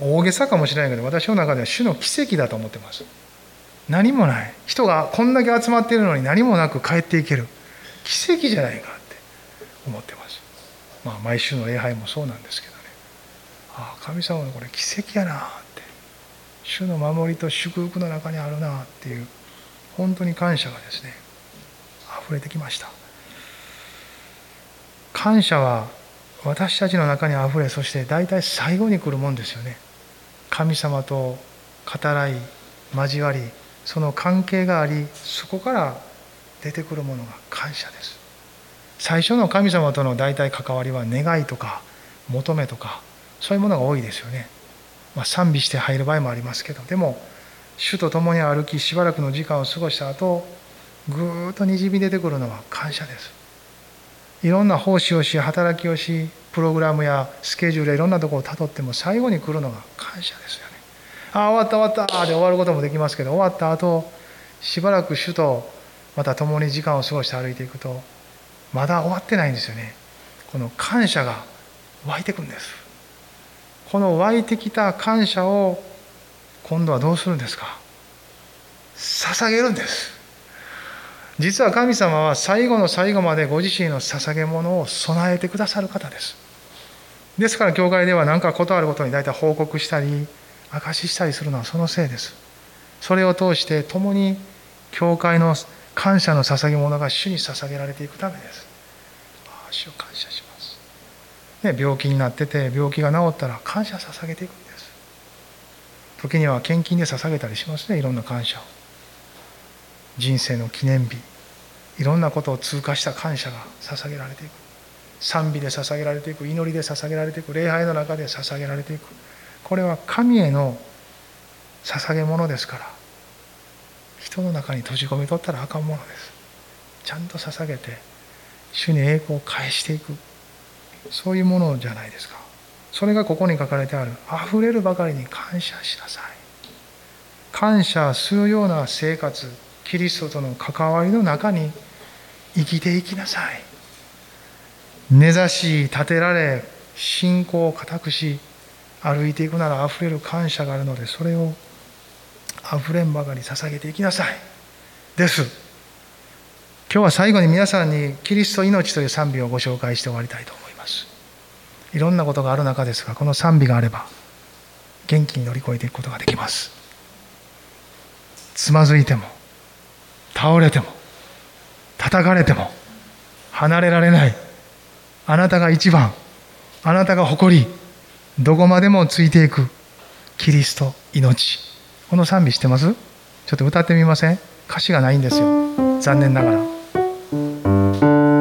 大げさかもしれないけど私の中では主の奇跡だと思ってます。何もない。人がこんだけ集まっているのに何もなく帰っていける。奇跡じゃないかって思ってます。まあ毎週の礼拝もそうなんですけどね。ああ神様のこれ奇跡やなって。主の守りと祝福の中にあるなっていう本当に感謝がですね溢れてきました。感謝は私たちの中にあふれそして大体最後に来るもんですよね。神様と語らい交わりその関係がありそこから出てくるものが感謝です。最初の神様との大体関わりは願いとか求めとかそういうものが多いですよね、まあ、賛美して入る場合もありますけどでも主と共に歩きしばらくの時間を過ごした後ぐーっとにじみ出てくるのは感謝です。いろんな奉仕をし働きをしプログラムやスケジュールやいろんなところをたどっても最後に来るのが感謝ですよね。ああ終わった終わった。で終わることもできますけど終わった後しばらく主とまた共に時間を過ごして歩いていくとまだ終わってないんですよね。この感謝が湧いてくんです。この湧いてきた感謝を今度はどうするんですか？捧げるんです。実は神様は最後の最後までご自身の捧げ物を備えてくださる方です。ですから教会では何か事あることに大体報告したり証ししたりするのはそのせいです。それを通して共に教会の感謝の捧げ物が主に捧げられていくためです。ああ主を感謝します、ね、病気になってて病気が治ったら感謝捧げていくんです。時には献金で捧げたりしますねいろんな感謝を。人生の記念日いろんなことを通過した感謝が捧げられていく。賛美で捧げられていく祈りで捧げられていく礼拝の中で捧げられていく。これは神への捧げ物ですから人の中に閉じ込めとったらあかんものです。ちゃんと捧げて主に栄光を返していく。そういうものじゃないですか。それがここに書かれてある。溢れるばかりに感謝しなさい。感謝するような生活キリストとの関わりの中に生きていきなさい。根ざし立てられ信仰を固くし歩いていくなら溢れる感謝があるのでそれを溢れんばかり捧げていきなさい。です。今日は最後に皆さんに「キリスト命」という賛美をご紹介して終わりたいと思います。いろんなことがある中ですがこの賛美があれば元気に乗り越えていくことができます。つまずいても倒れても叩かれても離れられない。あなたが一番あなたが誇りどこまでもついていくキリスト命。この賛美してます？ちょっと歌ってみません？歌詞がないんですよ。残念ながら。